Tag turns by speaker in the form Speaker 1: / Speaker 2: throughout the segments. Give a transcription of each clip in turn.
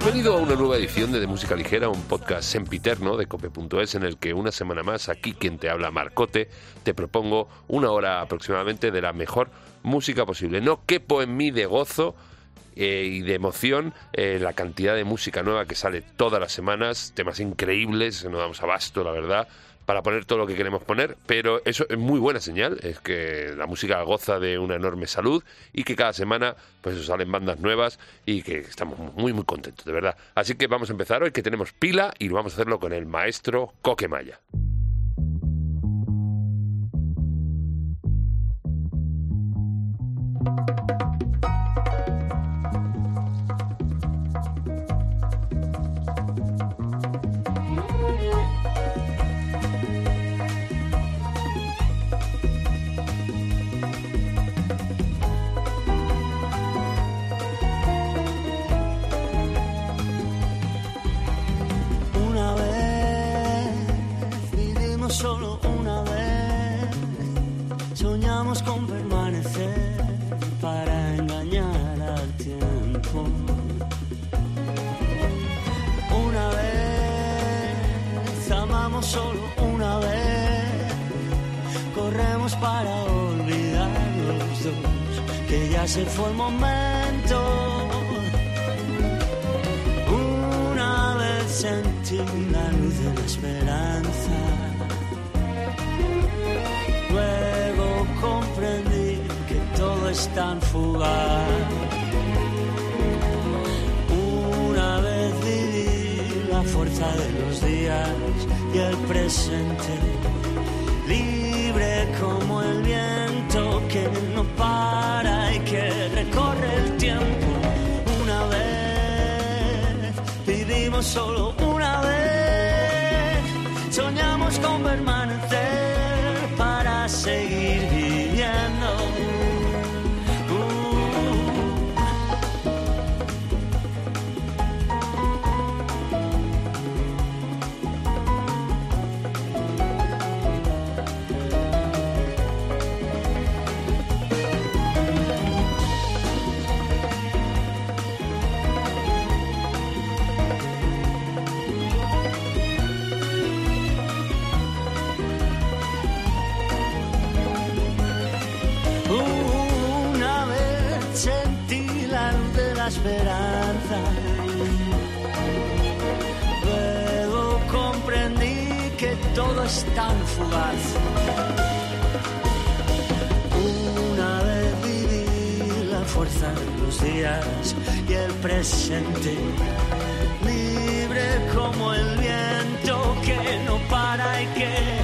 Speaker 1: Bienvenido a una nueva edición de, de Música Ligera, un podcast sempiterno de cope.es en el que una semana más aquí quien te habla Marcote te propongo una hora aproximadamente de la mejor música posible. No quepo en mí de gozo eh, y de emoción eh, la cantidad de música nueva que sale todas las semanas, temas increíbles, no damos abasto, la verdad para poner todo lo que queremos poner, pero eso es muy buena señal, es que la música goza de una enorme salud y que cada semana pues salen bandas nuevas y que estamos muy muy contentos, de verdad. Así que vamos a empezar hoy que tenemos pila y vamos a hacerlo con el maestro Coquemaya.
Speaker 2: Se fue el momento. Una vez sentí la luz de la esperanza. Luego comprendí que todo es tan fugaz. Una vez viví la fuerza de los días y el presente, libre como el viento que no para que recorre el tiempo. Una vez vivimos solo una vez, soñamos con permanecer para seguir tan fugaz. Una vez viví la fuerza de los días y el presente, libre como el viento que no para y que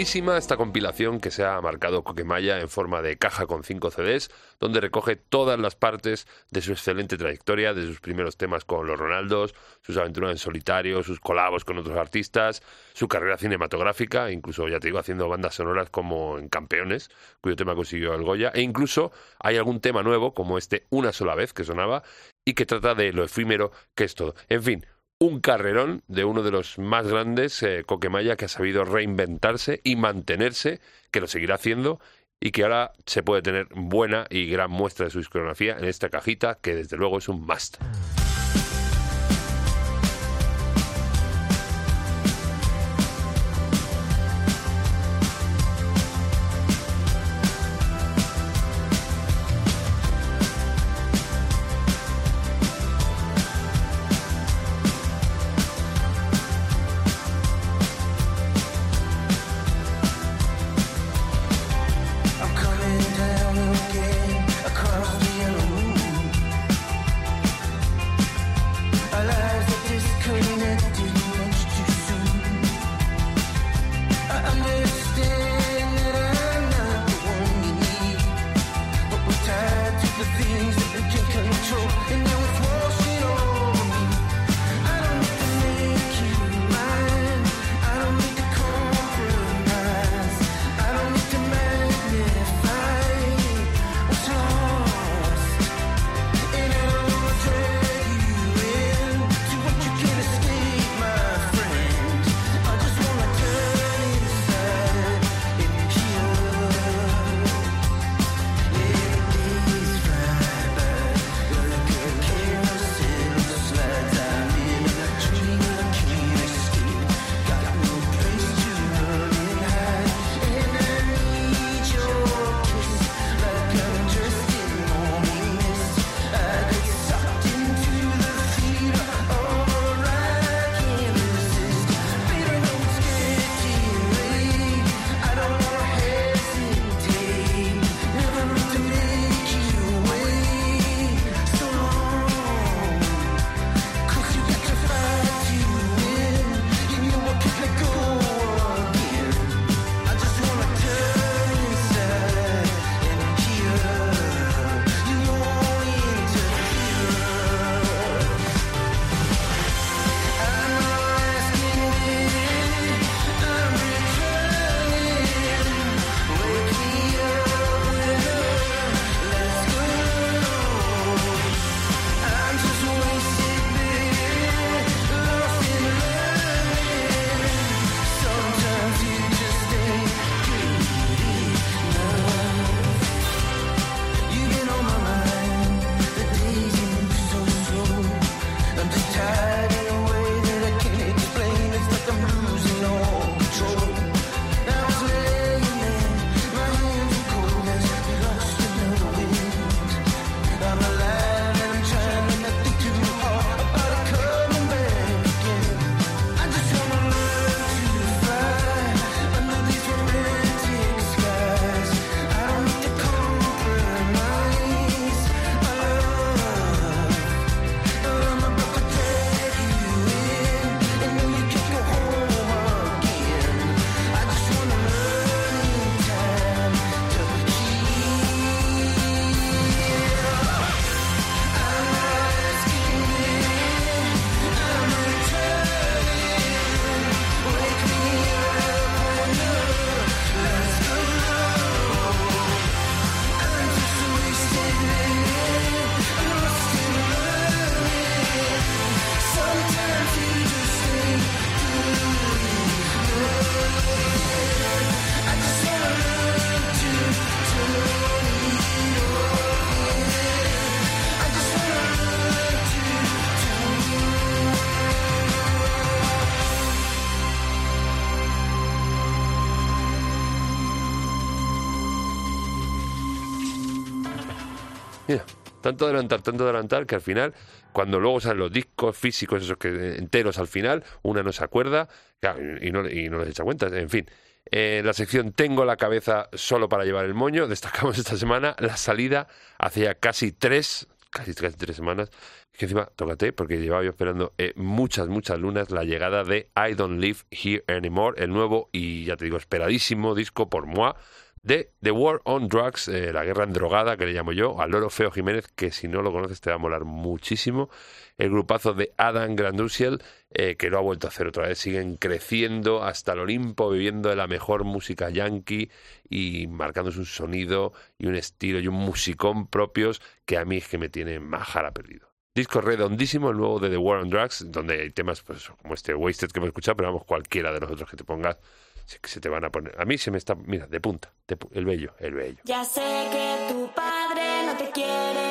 Speaker 1: esta compilación que se ha marcado Coquemaya en forma de caja con cinco CDs, donde recoge todas las partes de su excelente trayectoria, de sus primeros temas con los Ronaldos, sus aventuras en solitario, sus colabos con otros artistas, su carrera cinematográfica, incluso, ya te digo, haciendo bandas sonoras como en Campeones, cuyo tema consiguió el Goya, e incluso hay algún tema nuevo, como este Una sola vez, que sonaba, y que trata de lo efímero que es todo. En fin, un carrerón de uno de los más grandes, eh, Coquemaya, que ha sabido reinventarse y mantenerse, que lo seguirá haciendo y que ahora se puede tener buena y gran muestra de su discografía en esta cajita, que desde luego es un must. Tanto adelantar, tanto adelantar que al final, cuando luego salen los discos físicos, esos que enteros al final, una no se acuerda y, no, y no les echa cuenta. En fin, en la sección Tengo la cabeza solo para llevar el moño, destacamos esta semana la salida hacia casi tres, casi, casi tres semanas, que encima, tócate, porque llevaba yo esperando eh, muchas, muchas lunas la llegada de I Don't Live Here Anymore, el nuevo y ya te digo, esperadísimo disco por moi de The War on Drugs, eh, la guerra endrogada que le llamo yo, al loro Feo Jiménez, que si no lo conoces te va a molar muchísimo. El grupazo de Adam Grandusiel, eh, que lo ha vuelto a hacer otra vez. Siguen creciendo hasta el Olimpo, viviendo de la mejor música yankee y marcándose un sonido y un estilo y un musicón propios que a mí es que me tiene majara perdido. Disco redondísimo, el nuevo de The War on Drugs, donde hay temas pues, como este Wasted que hemos escuchado, pero vamos, cualquiera de los otros que te pongas se, se te van a poner. A mí se me está, mira, de punta, de el bello, el bello.
Speaker 3: Ya sé que tu padre no te quiere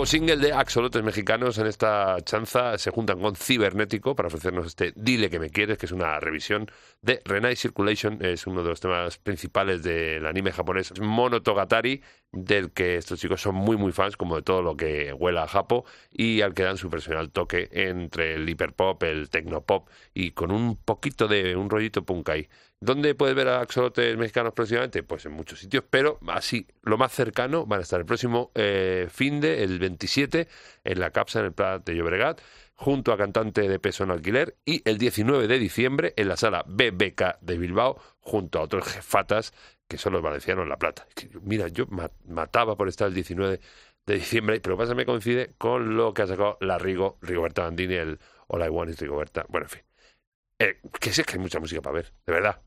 Speaker 1: Nuevo single de Axolotes Mexicanos en esta chanza. Se juntan con Cibernético para ofrecernos este Dile que me quieres, que es una revisión de Renai Circulation, es uno de los temas principales del anime japonés Monotogatari, del que estos chicos son muy muy fans, como de todo lo que huela a Japo, y al que dan su personal toque entre el hiperpop, el tecnopop y con un poquito de un rollito punk ahí. ¿Dónde puedes ver a axolotes mexicanos próximamente? Pues en muchos sitios, pero así, lo más cercano van a estar el próximo eh, fin de, el 27, en la Capsa en el Prat de Llobregat, junto a cantante de peso en alquiler, y el 19 de diciembre en la sala BBK de Bilbao, junto a otros jefatas que son los valencianos en La Plata. Mira, yo ma- mataba por estar el 19 de diciembre, pero pasa me coincide con lo que ha sacado la Rigo, Rigoberta Bandini, el I Want is Rigoberta. Bueno, en fin. Eh, que sí es que hay mucha música para ver, de verdad.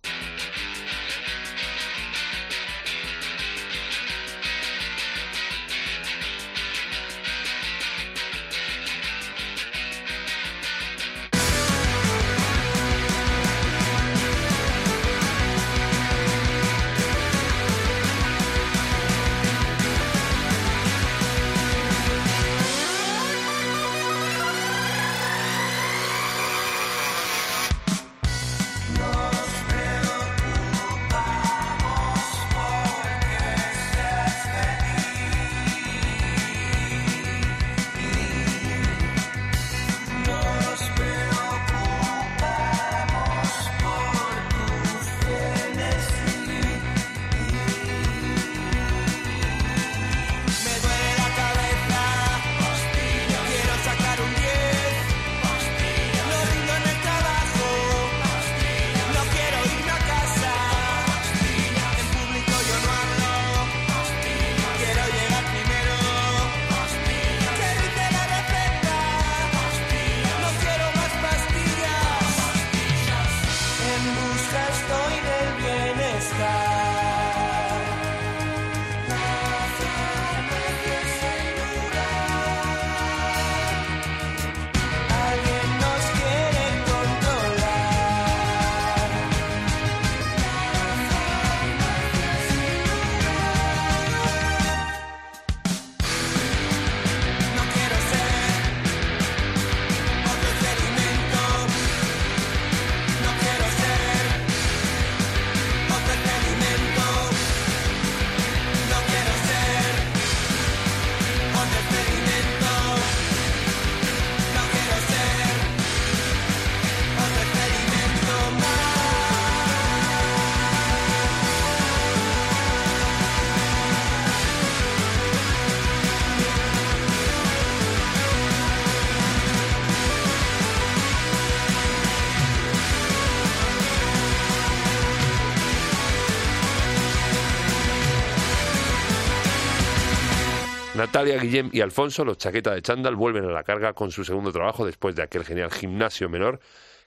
Speaker 1: Natalia, Guillem y Alfonso, los chaqueta de chándal, vuelven a la carga con su segundo trabajo después de aquel genial gimnasio menor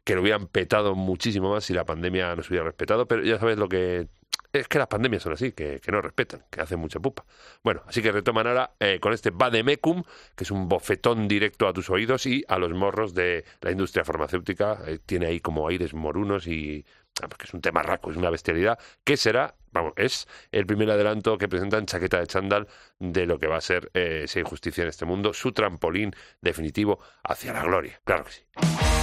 Speaker 1: que lo hubieran petado muchísimo más si la pandemia nos hubiera respetado, pero ya sabes lo que... Es que las pandemias son así, que, no respetan, que hacen mucha pupa. Bueno, así que retoman ahora eh, con este Bademecum, que es un bofetón directo a tus oídos y a los morros de la industria farmacéutica. Eh, tiene ahí como aires morunos y ah, porque es un tema raco, es una bestialidad, que será, vamos, es el primer adelanto que presentan Chaqueta de Chándal de lo que va a ser, eh, si hay en este mundo, su trampolín definitivo hacia la gloria. Claro que sí.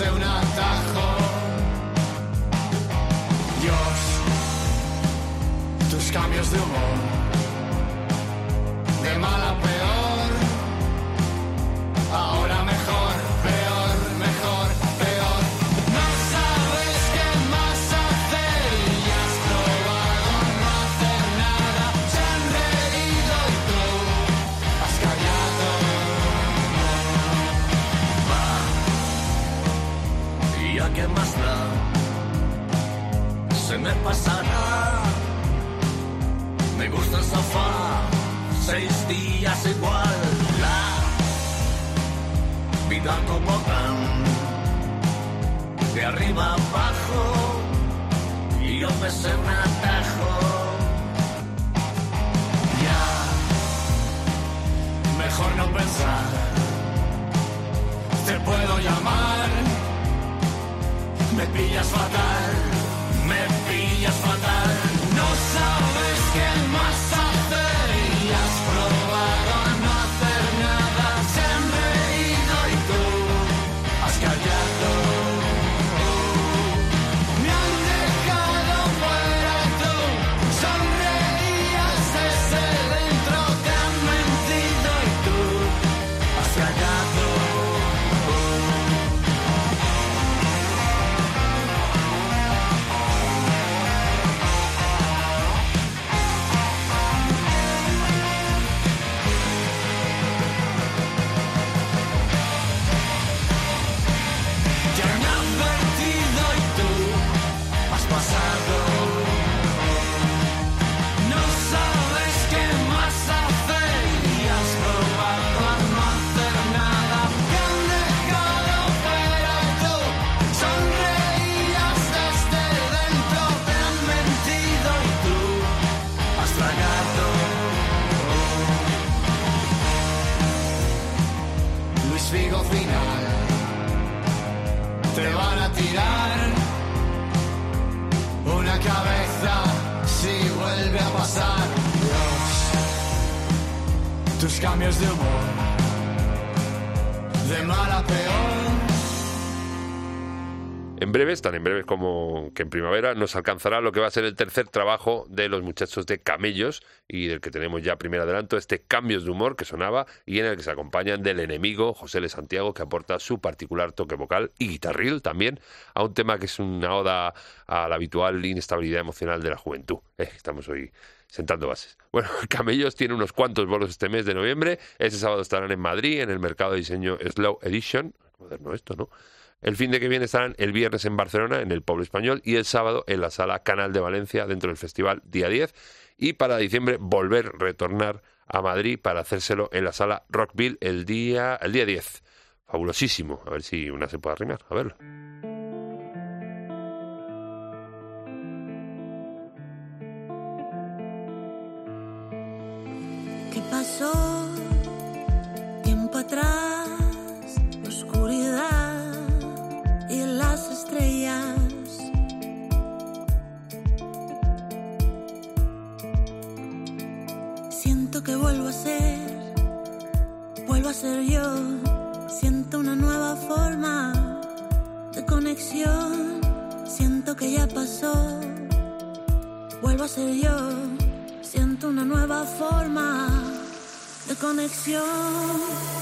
Speaker 4: Sé un atajo. Dios, tus cambios de humor
Speaker 2: como tan, de arriba abajo. Y yo me sé un atajo.
Speaker 4: Ya, mejor no pensar. Te puedo llamar. Me pillas fatal,
Speaker 1: tan en breves como que en primavera, nos alcanzará lo que va a ser el tercer trabajo de los muchachos de Camellos y del que tenemos ya primer adelanto, este Cambios de Humor que sonaba y en el que se acompañan del enemigo José L. Santiago que aporta su particular toque vocal y guitarril también a un tema que es una oda a la habitual inestabilidad emocional de la juventud. Eh, estamos hoy sentando bases. Bueno, Camellos tiene unos cuantos bolos este mes de noviembre. Este sábado estarán en Madrid, en el mercado de diseño Slow Edition. Moderno esto, ¿no? El fin de que viene estarán el viernes en Barcelona, en el Pueblo Español, y el sábado en la sala Canal de Valencia, dentro del festival Día 10. Y para diciembre volver, retornar a Madrid para hacérselo en la sala Rockville el día, el día 10. Fabulosísimo. A ver si una se puede arrimar. A verlo.
Speaker 3: Siento que vuelvo a ser
Speaker 5: Vuelvo a ser yo, siento una nueva forma de conexión, siento que ya pasó. Vuelvo a ser yo, siento una nueva forma de conexión.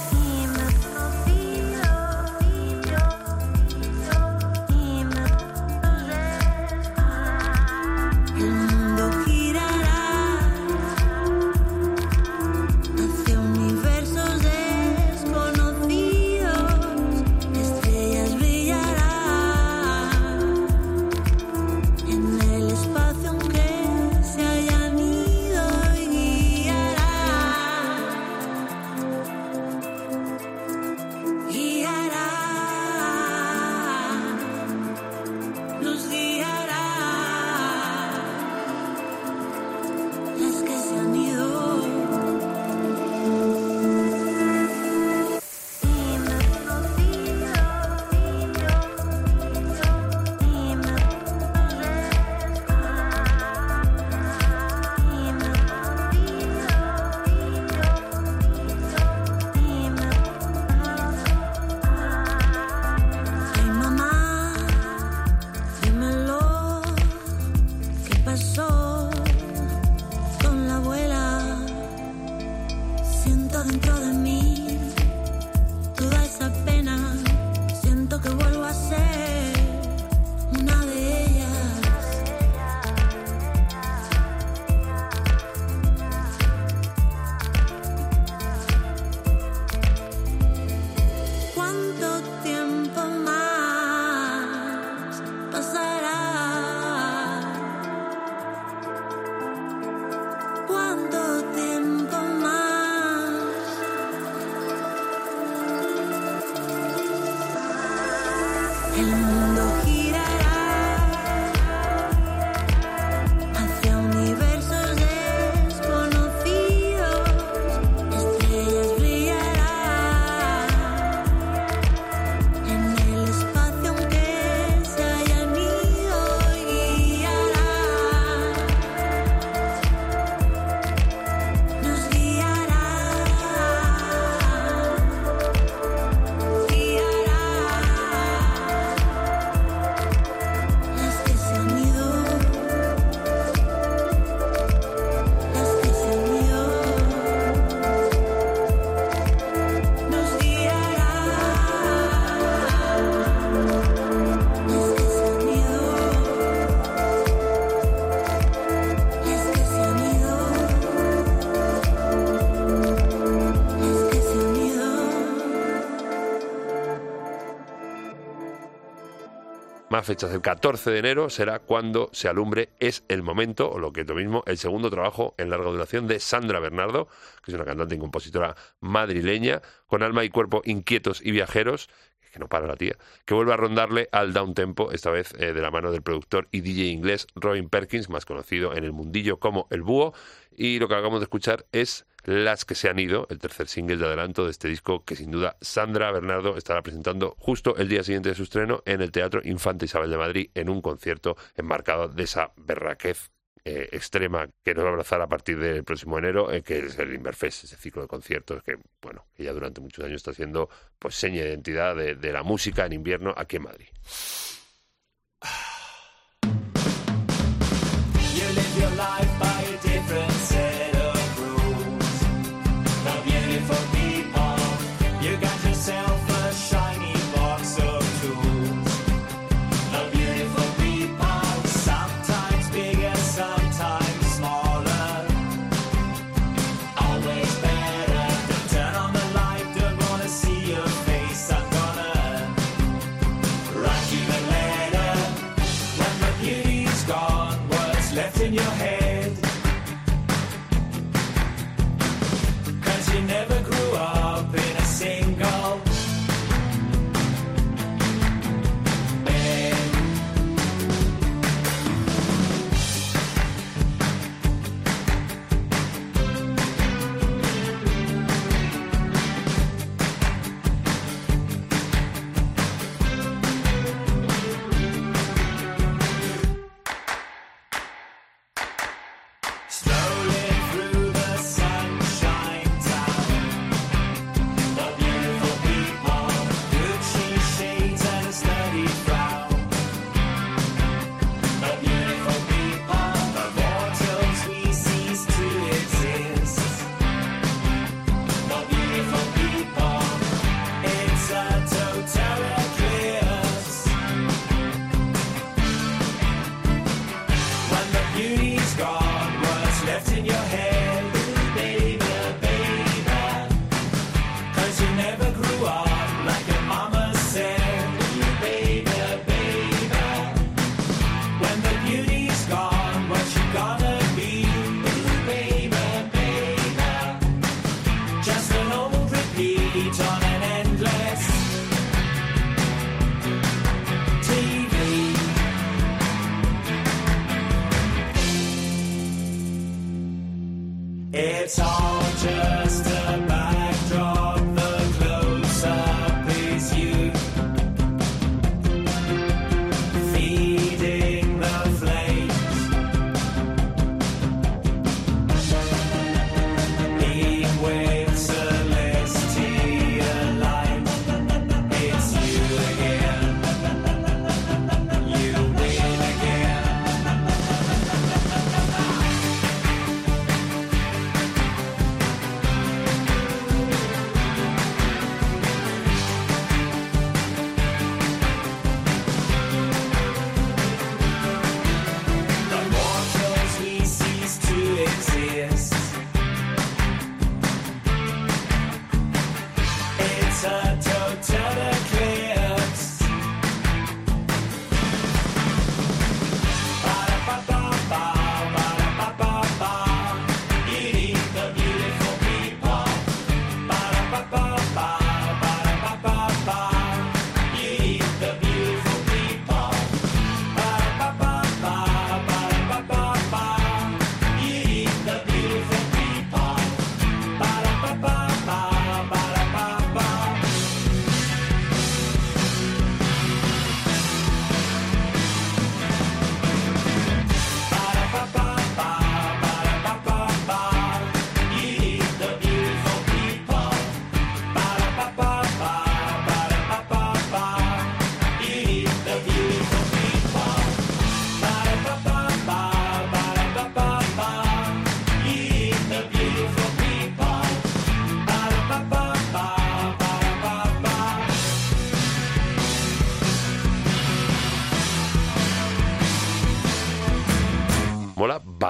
Speaker 1: Fechas, el 14 de enero será cuando se alumbre Es el Momento, o lo que es lo mismo, el segundo trabajo en larga duración de Sandra Bernardo, que es una cantante y compositora madrileña, con alma y cuerpo inquietos y viajeros, que no para la tía, que vuelve a rondarle al down tempo, esta vez eh, de la mano del productor y DJ inglés Robin Perkins, más conocido en el mundillo como El Búho, y lo que acabamos de escuchar es Las que se han ido, el tercer single de adelanto de este disco que sin duda Sandra Bernardo estará presentando justo el día siguiente de su estreno en el Teatro Infante Isabel de Madrid en un concierto enmarcado de esa berraquez eh, extrema que nos va a abrazar a partir del próximo enero, eh, que es el Inverfest, ese ciclo de conciertos que, bueno, que ya durante muchos años está siendo pues seña de identidad de, de la música en invierno aquí en Madrid.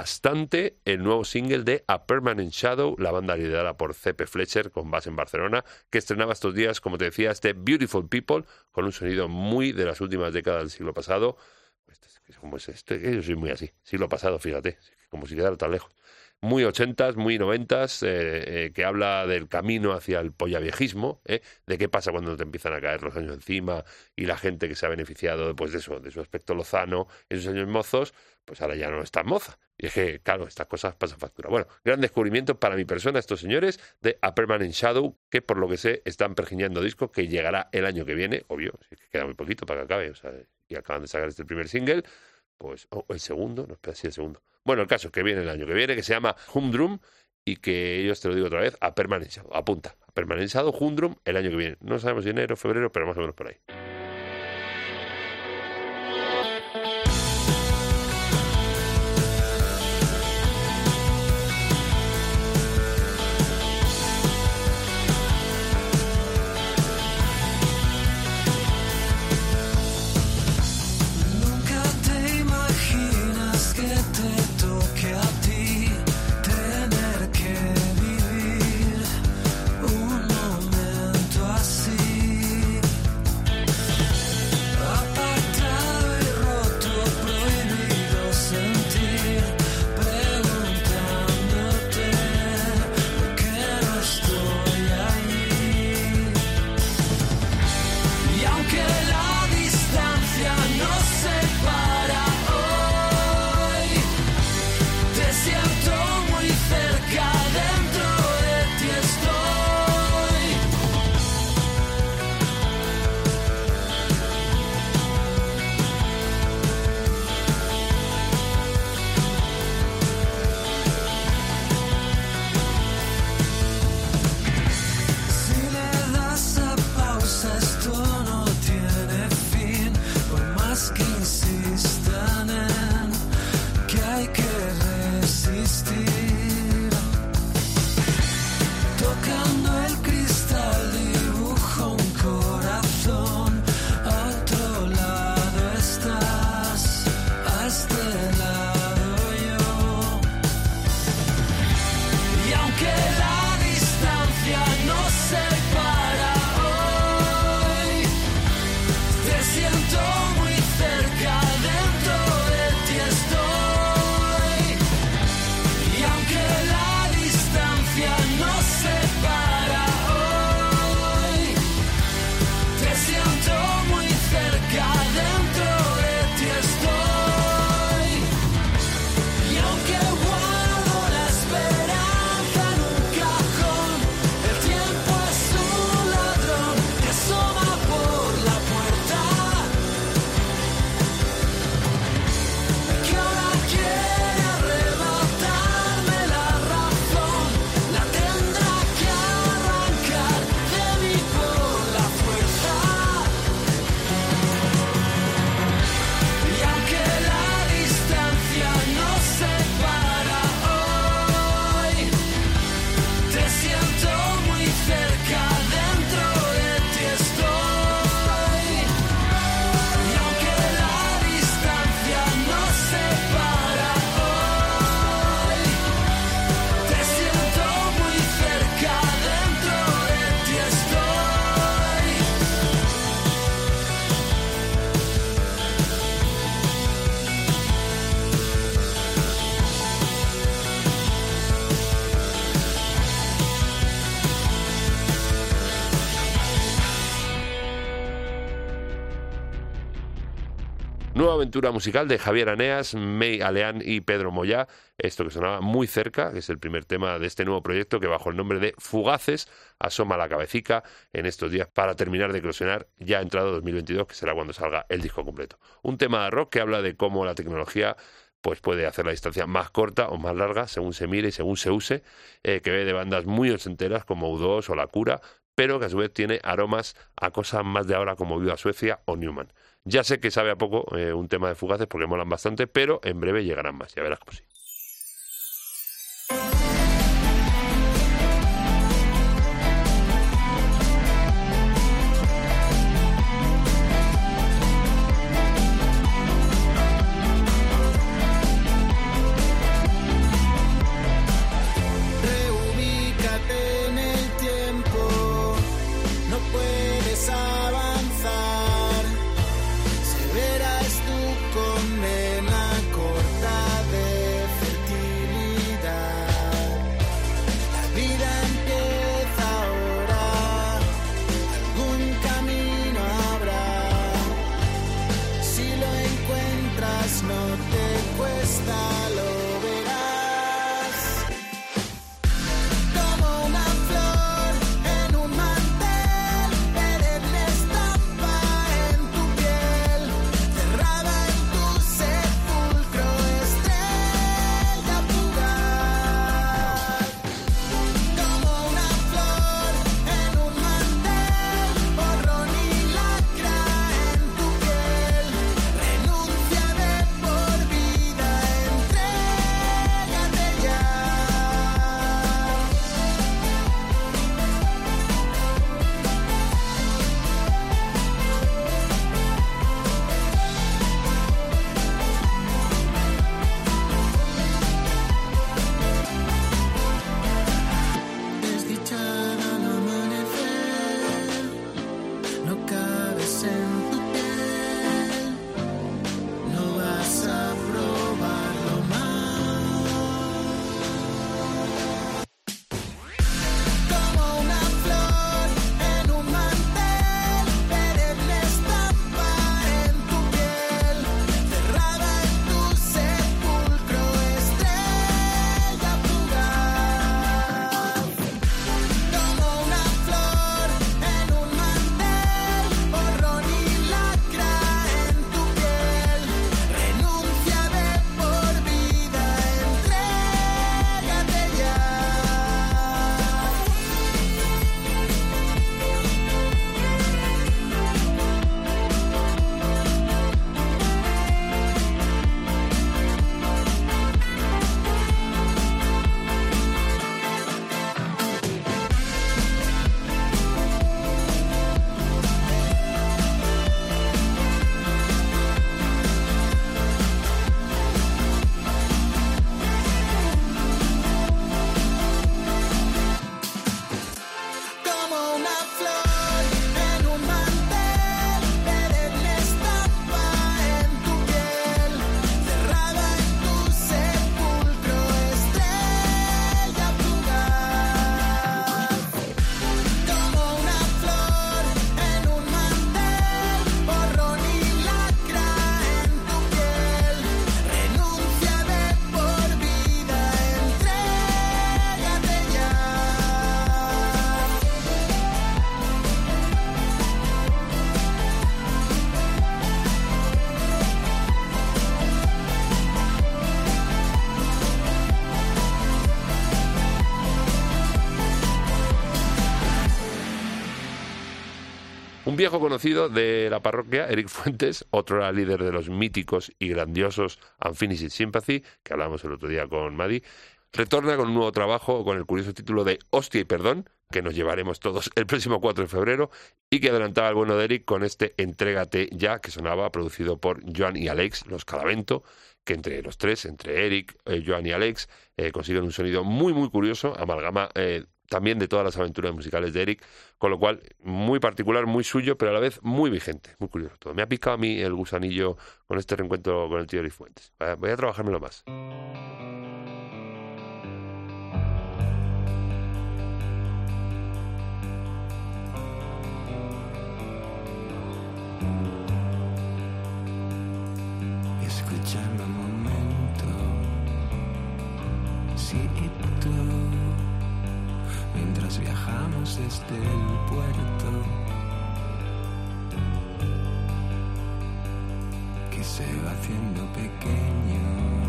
Speaker 1: Bastante el nuevo single de A Permanent Shadow, la banda liderada por C.P. Fletcher, con base en Barcelona, que estrenaba estos días, como te decía, este Beautiful People, con un sonido muy de las últimas décadas del siglo pasado. Este ¿Cómo es esto? Yo soy muy así. Siglo pasado, fíjate, como si quedara tan lejos. Muy ochentas, muy noventas, eh, eh, que habla del camino hacia el pollaviejismo, ¿eh? de qué pasa cuando te empiezan a caer los años encima y la gente que se ha beneficiado pues, de, eso, de su aspecto lozano en sus años mozos, pues ahora ya no es tan moza. Y es que, claro, estas cosas pasan factura. Bueno, gran descubrimiento para mi persona, estos señores de A Permanent Shadow, que por lo que sé están pergiñando disco que llegará el año que viene, obvio, si queda muy poquito para que acabe, o sea, y acaban de sacar este primer single, pues, o el segundo, no, espera, sí, el segundo. Bueno, el caso es que viene el año que viene, que se llama Humdrum, y que ellos, te lo digo otra vez, a Permanent Shadow, apunta, a Permanent Shadow, Humdrum, el año que viene. No sabemos si enero, febrero, pero más o menos por ahí.
Speaker 6: Aventura musical de Javier Aneas, May Aleán y Pedro Moyá. Esto que sonaba muy cerca, que es el primer tema de este nuevo proyecto que bajo el nombre de Fugaces asoma la cabecica en estos días para terminar de eclosionar ya entrado 2022, que será cuando salga el disco completo. Un tema de rock que habla de cómo la tecnología pues puede hacer la distancia más corta o más larga según se mire y según se use, eh, que ve de bandas muy ochenteras como U2 o La Cura, pero que a su vez tiene aromas a cosas más de ahora como Viva Suecia o Newman. Ya sé que sabe a poco eh, un tema de fugaces porque molan bastante, pero en breve llegarán más, ya verás cómo sí. Viejo conocido de la parroquia, Eric Fuentes, otro líder de los míticos y grandiosos Unfinished Sympathy, que hablamos el otro día con Maddy, retorna con un nuevo trabajo con el curioso título de Hostia y Perdón, que nos llevaremos todos el próximo 4 de febrero, y que adelantaba el bueno de Eric con este Entrégate ya, que sonaba producido por Joan y Alex, los Calavento, que entre los tres, entre Eric, eh, Joan y Alex, eh, consiguen un sonido muy, muy curioso, amalgama eh, también de todas las aventuras musicales de Eric, con lo cual muy particular, muy suyo, pero a la vez muy vigente, muy curioso todo. Me ha picado a mí el gusanillo con este reencuentro con el tío Eric Fuentes. Voy a trabajármelo más.
Speaker 5: Escúchame un momento, si sí, viajamos desde el puerto, que se va haciendo pequeño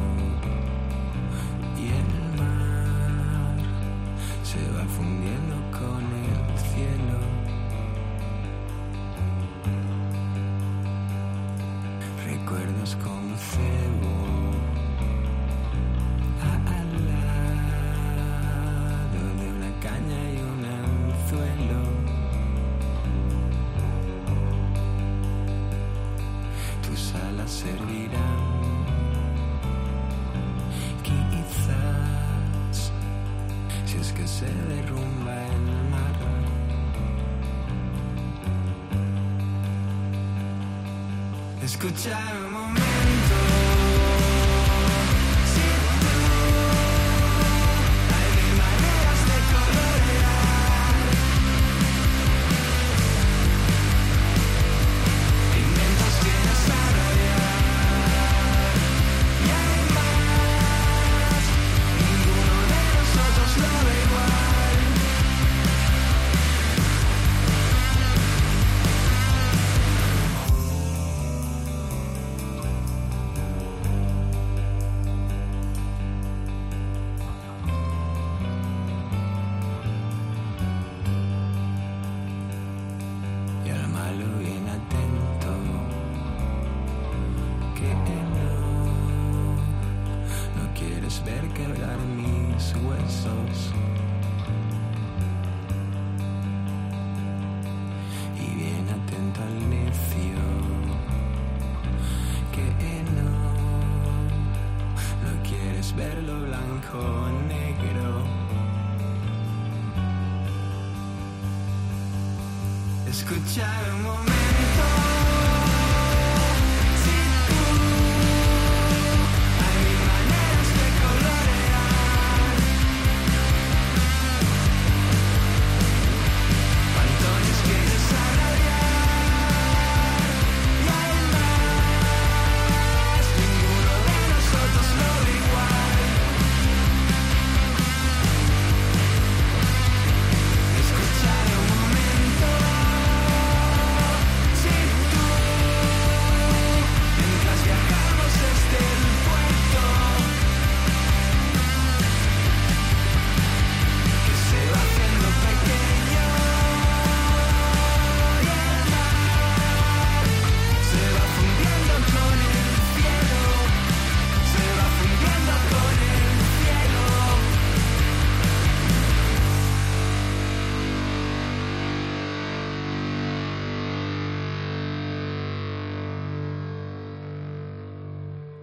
Speaker 5: Escuchar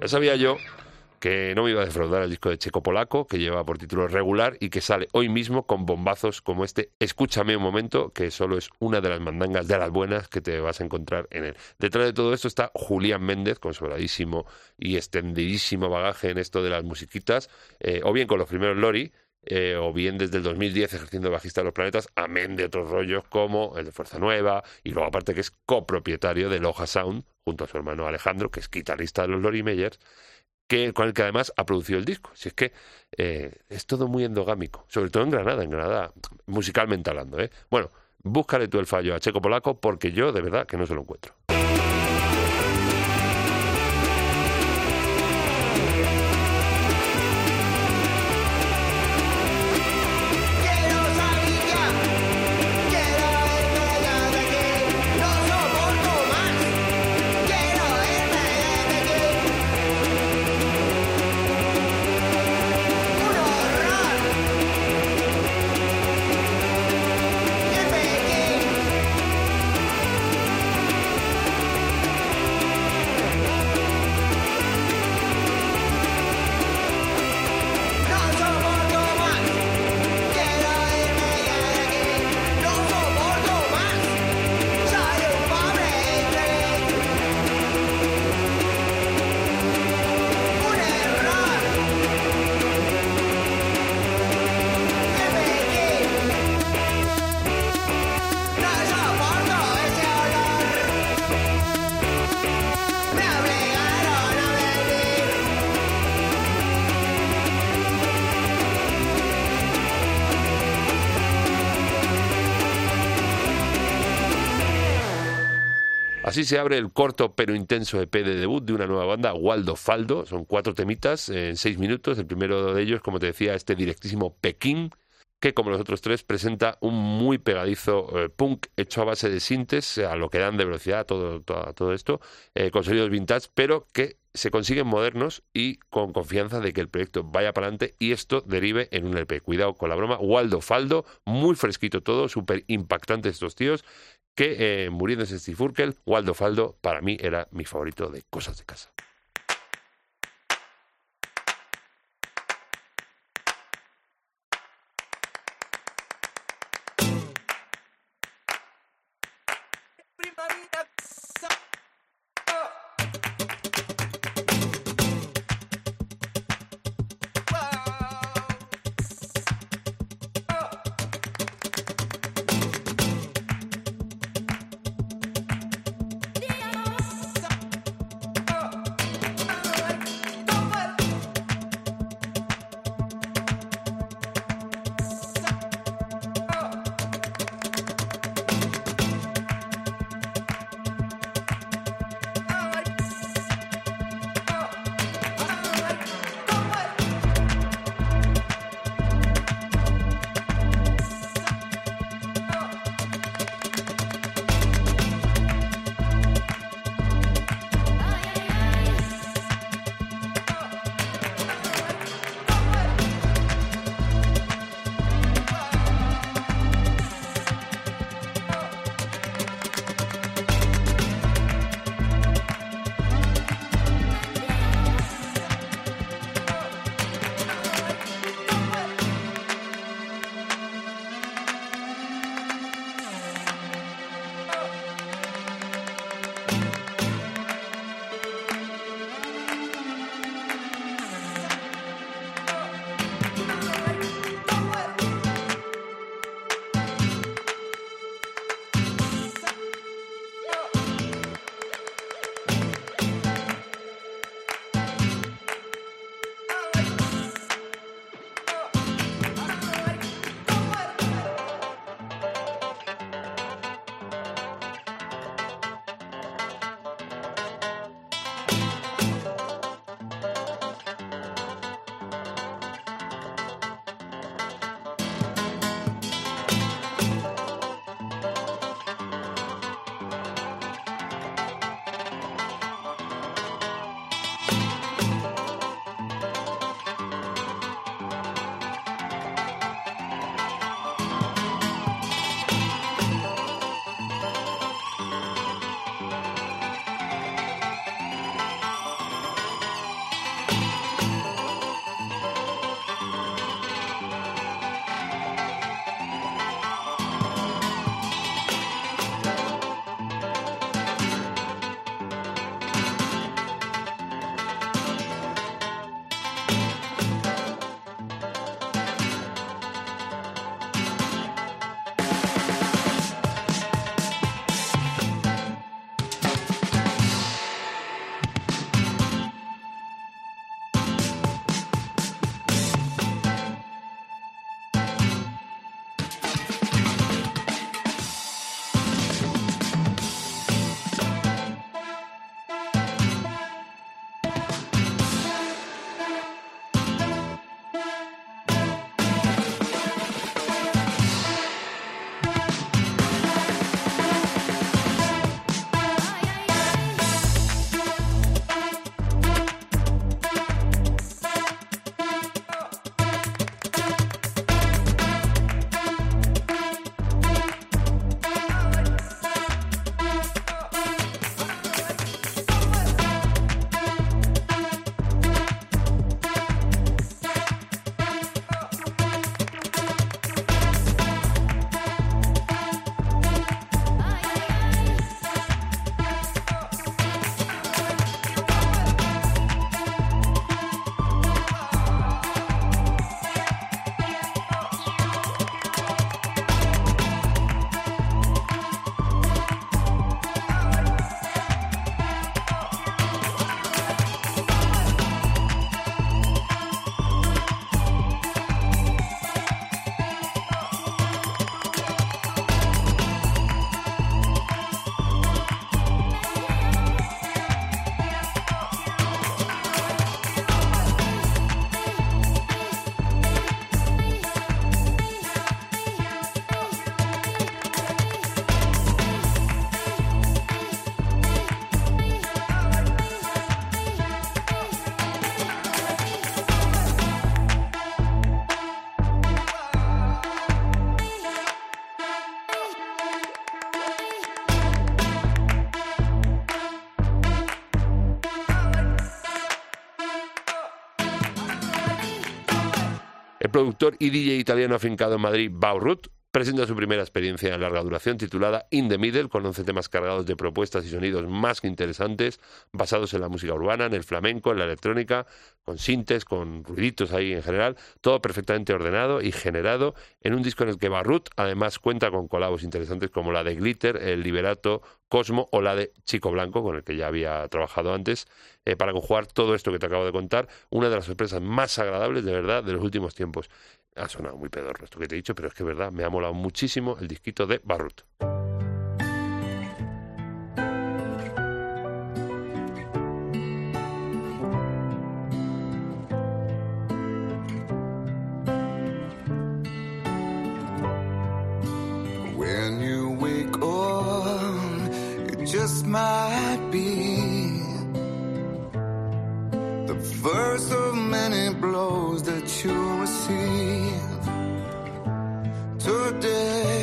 Speaker 1: Ya sabía yo que no me iba a defraudar el disco de Checo Polaco, que lleva por título regular y que sale hoy mismo con bombazos como este Escúchame un momento, que solo es una de las mandangas de las buenas que te vas a encontrar en él. Detrás de todo esto está Julián Méndez, con sobradísimo y extendidísimo bagaje en esto de las musiquitas, eh, o bien con los primeros Lori, eh, o bien desde el 2010 ejerciendo bajista de los planetas, amén de otros rollos como el de Fuerza Nueva, y luego aparte que es copropietario de Loja Sound, junto a su hermano Alejandro, que es guitarrista de los Lori Meyers, que, con el que además ha producido el disco. Si es que eh, es todo muy endogámico, sobre todo en Granada, en Granada, musicalmente hablando. ¿eh? Bueno, búscale tú el fallo a Checo Polaco, porque yo de verdad que no se lo encuentro. Así se abre el corto pero intenso EP de debut de una nueva banda, Waldo Faldo. Son cuatro temitas en seis minutos. El primero de ellos, como te decía, este directísimo Pekín, que como los otros tres presenta un muy pegadizo eh, punk hecho a base de sintes, a lo que dan de velocidad todo, todo, todo esto, eh, con sonidos vintage, pero que se consiguen modernos y con confianza de que el proyecto vaya para adelante y esto derive en un LP. Cuidado con la broma. Waldo Faldo, muy fresquito todo, súper impactante estos tíos, que eh, muriéndose Steve Urkel, Waldo Faldo para mí era mi favorito de cosas de casa. Y DJ italiano afincado en Madrid, Baurut, presenta su primera experiencia en larga duración titulada In the Middle, con 11 temas cargados de propuestas y sonidos más que interesantes, basados en la música urbana, en el flamenco, en la electrónica, con sintes, con ruiditos ahí en general, todo perfectamente ordenado y generado en un disco en el que Barrut además cuenta con colabos interesantes como la de Glitter, el Liberato, Cosmo o la de Chico Blanco, con el que ya había trabajado antes, eh, para conjugar todo esto que te acabo de contar, una de las sorpresas más agradables de verdad de los últimos tiempos. Ha sonado muy pedorro esto que te he dicho, pero es que verdad, me ha molado muchísimo el disquito de Barrut.
Speaker 7: You might be the first of many blows that you'll holiday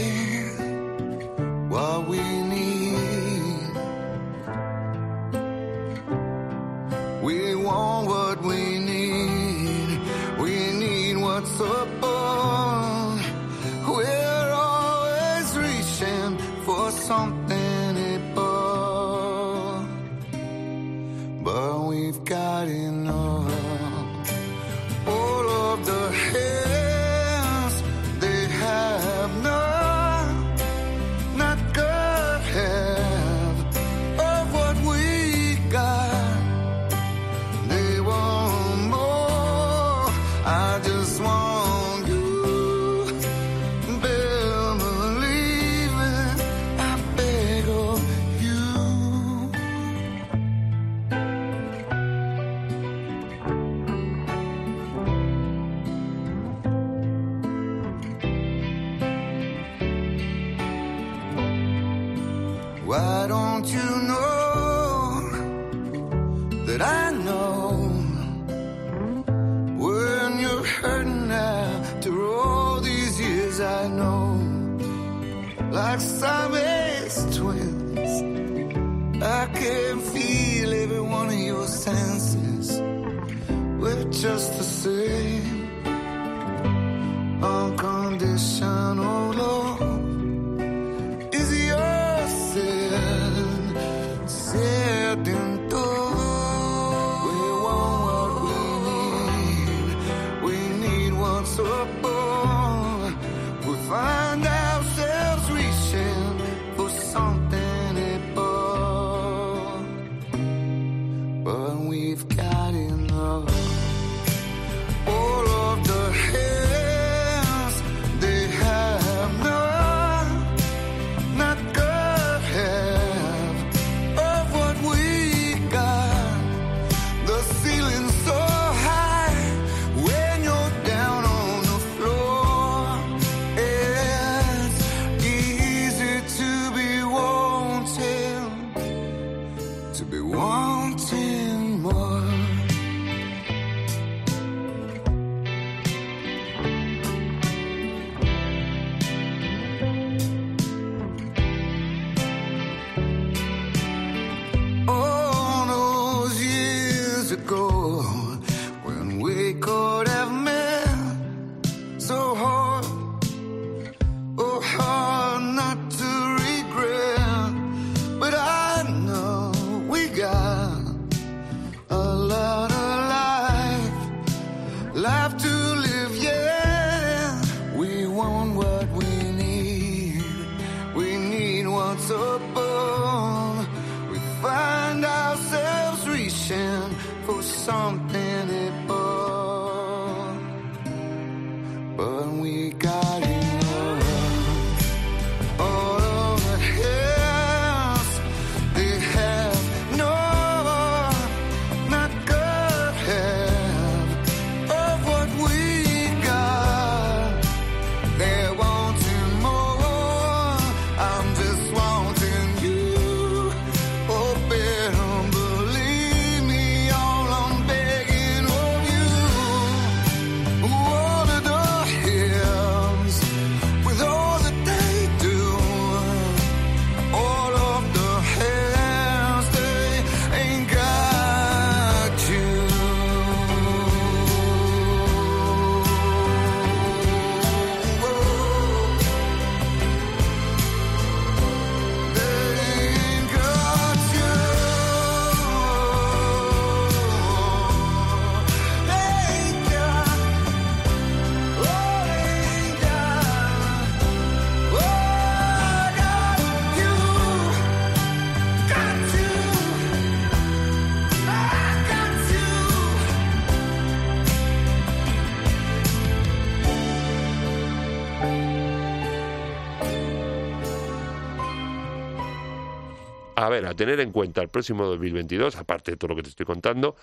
Speaker 7: a
Speaker 3: ver, a tener en cuenta el próximo 2022, aparte de todo lo que te estoy contando,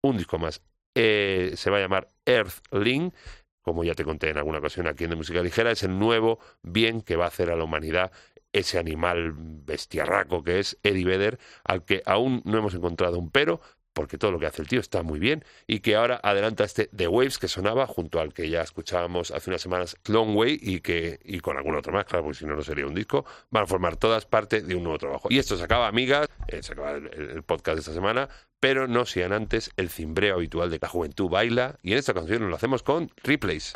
Speaker 3: un disco más. Eh, se va a llamar Earthling, como ya te conté en alguna ocasión aquí en De Música Ligera, es el nuevo bien que va a hacer a la humanidad ese animal bestiarraco que es Eddie Vedder, al que aún no hemos encontrado un pero, porque todo lo que hace el tío está muy bien, y que ahora adelanta este The Waves que sonaba junto al que ya escuchábamos hace unas semanas Long Way y que y con algún otro más, claro, porque si no no sería un disco, van a formar todas parte de un nuevo trabajo. Y esto se acaba, amigas, eh, se acaba el, podcast de esta semana, pero no sean antes el cimbreo habitual de La Juventud Baila, y en esta canción lo hacemos con Replays.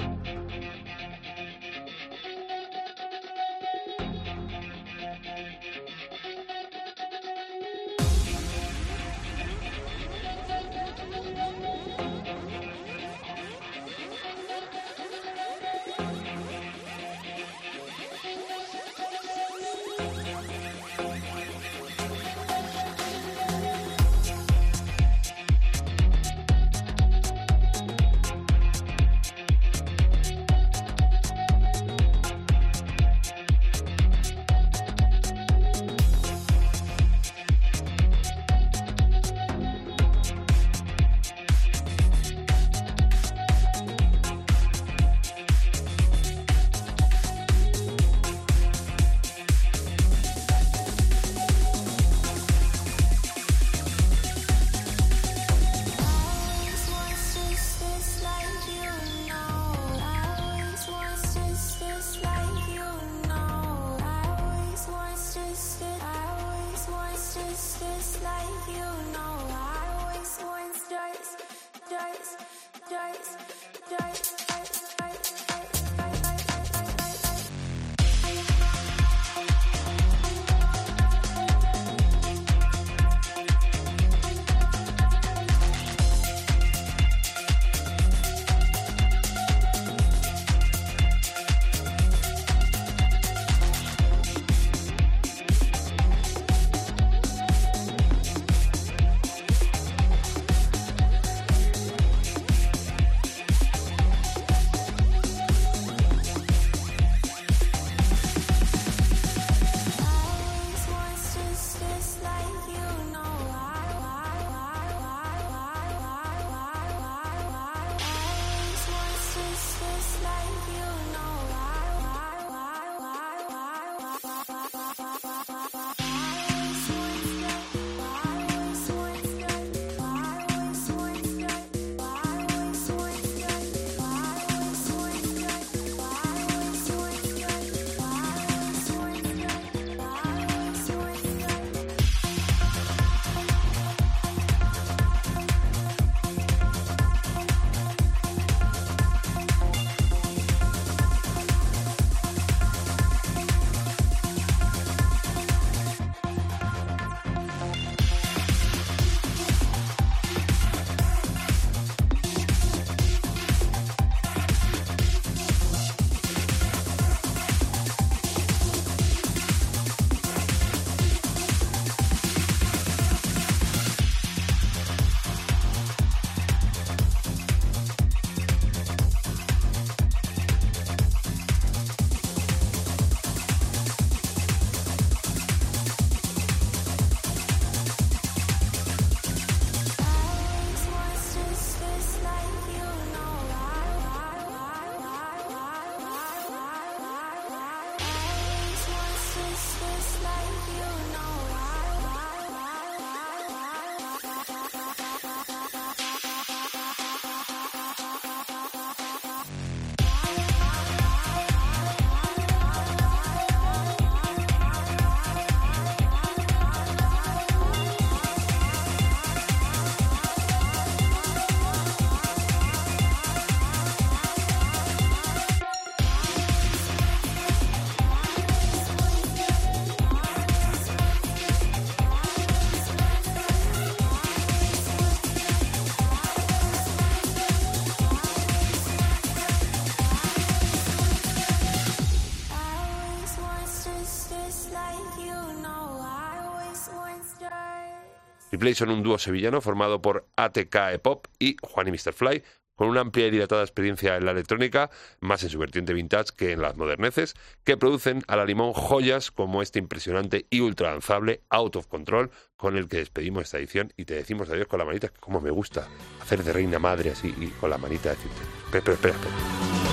Speaker 3: Replay son un dúo sevillano formado por ATK Pop y Juan y Mr. Fly,
Speaker 1: con una amplia y dilatada experiencia en la electrónica, más en su vertiente vintage que en las moderneces, que producen a la limón joyas como este impresionante y ultra lanzable Out of Control, con el que despedimos esta edición y te decimos adiós con la manita, que como me gusta hacer de reina madre así y con la manita decirte. Espera, espera, espera.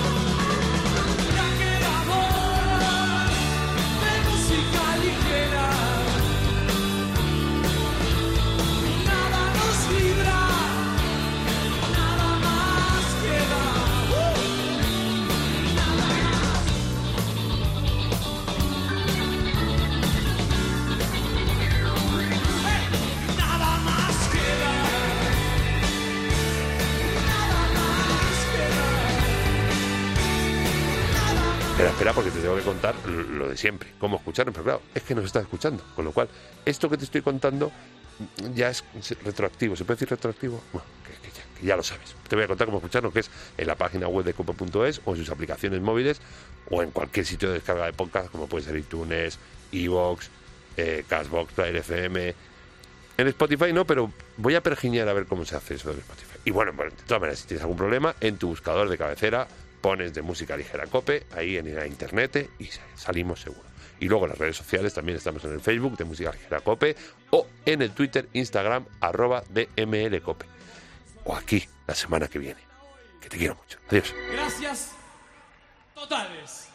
Speaker 1: Lo de siempre, cómo escucharnos, pero claro, es que nos estás escuchando, con lo cual, esto que te estoy contando ya es retroactivo, ¿se puede decir retroactivo? Bueno, que, ya, que ya lo sabes. Te voy a contar cómo escucharnos, que es en la página web de cope.es o en sus aplicaciones móviles o en cualquier sitio de descarga de podcast, como puede ser iTunes, Evox, eh, Cashbox, Player FM, en Spotify no, pero voy a pergiñar a ver cómo se hace eso de Spotify. Y bueno, bueno, de todas maneras, si tienes algún problema, en tu buscador de cabecera pones de música ligera cope, ahí en la internet y salimos seguro. Y luego en las redes sociales también estamos en el Facebook de música ligera cope o en el Twitter, Instagram, arroba DMLcope. O aquí la semana que viene. Que te quiero mucho. Adiós.
Speaker 4: Gracias totales.